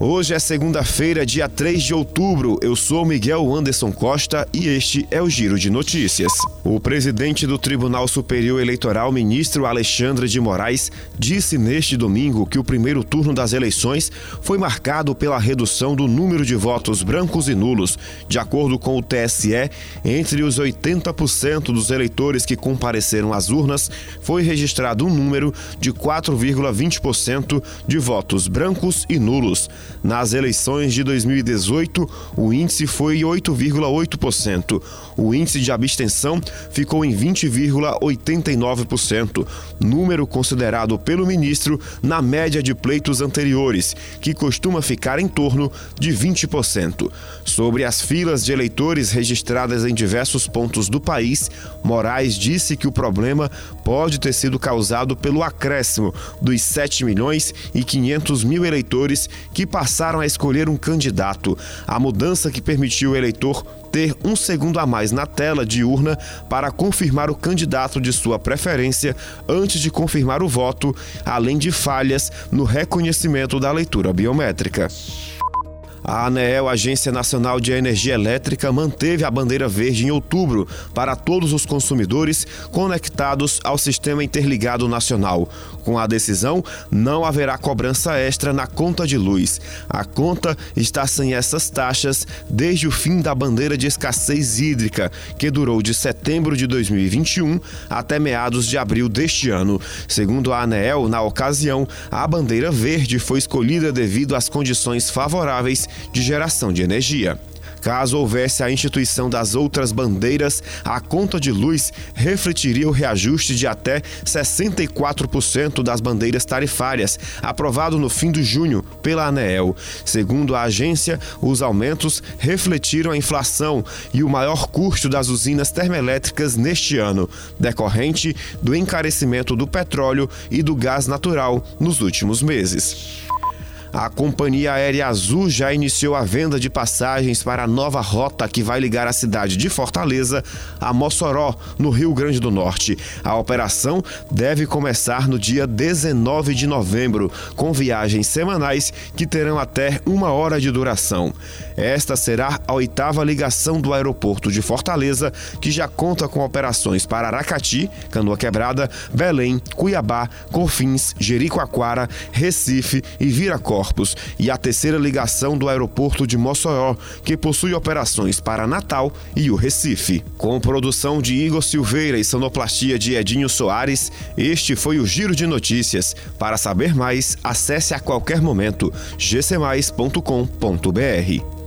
Hoje é segunda-feira, dia 3 de outubro. Eu sou Miguel Anderson Costa e este é o Giro de Notícias. O presidente do Tribunal Superior Eleitoral, ministro Alexandre de Moraes, disse neste domingo que o primeiro turno das eleições foi marcado pela redução do número de votos brancos e nulos. De acordo com o TSE, entre os 80% dos eleitores que compareceram às urnas, foi registrado um número de 4,20% de votos brancos e nulos. Nas eleições de 2018, o índice foi 8,8%. O índice de abstenção ficou em 20,89%, número considerado pelo ministro na média de pleitos anteriores, que costuma ficar em torno de 20%. Sobre as filas de eleitores registradas em diversos pontos do país, Moraes disse que o problema pode ter sido causado pelo acréscimo dos 7 milhões e 500 mil eleitores que passaram a escolher um candidato. A mudança que permitiu o eleitor ter um segundo a mais na tela de urna para confirmar o candidato de sua preferência antes de confirmar o voto, além de falhas no reconhecimento da leitura biométrica. A ANEEL, Agência Nacional de Energia Elétrica, manteve a bandeira verde em outubro para todos os consumidores conectados ao Sistema Interligado Nacional. Com a decisão, não haverá cobrança extra na conta de luz. A conta está sem essas taxas desde o fim da bandeira de escassez hídrica, que durou de setembro de 2021 até meados de abril deste ano. Segundo a ANEEL, na ocasião, a bandeira verde foi escolhida devido às condições favoráveis de geração de energia. Caso houvesse a instituição das outras bandeiras, a conta de luz refletiria o reajuste de até 64% das bandeiras tarifárias, aprovado no fim de junho pela ANEEL. Segundo a agência, os aumentos refletiram a inflação e o maior custo das usinas termoelétricas neste ano, decorrente do encarecimento do petróleo e do gás natural nos últimos meses. A companhia aérea Azul já iniciou a venda de passagens para a nova rota que vai ligar a cidade de Fortaleza a Mossoró, no Rio Grande do Norte. A operação deve começar no dia 19 de novembro, com viagens semanais que terão até uma hora de duração. Esta será a oitava ligação do aeroporto de Fortaleza, que já conta com operações para Aracati, Canoa Quebrada, Belém, Cuiabá, Confins, Jericoacoara, Recife e Viracó E a terceira ligação do aeroporto de Mossoró, que possui operações para Natal e o Recife. Com produção de Igor Silveira e sonoplastia de Edinho Soares, este foi o Giro de Notícias. Para saber mais, acesse a qualquer momento gcmais.com.br.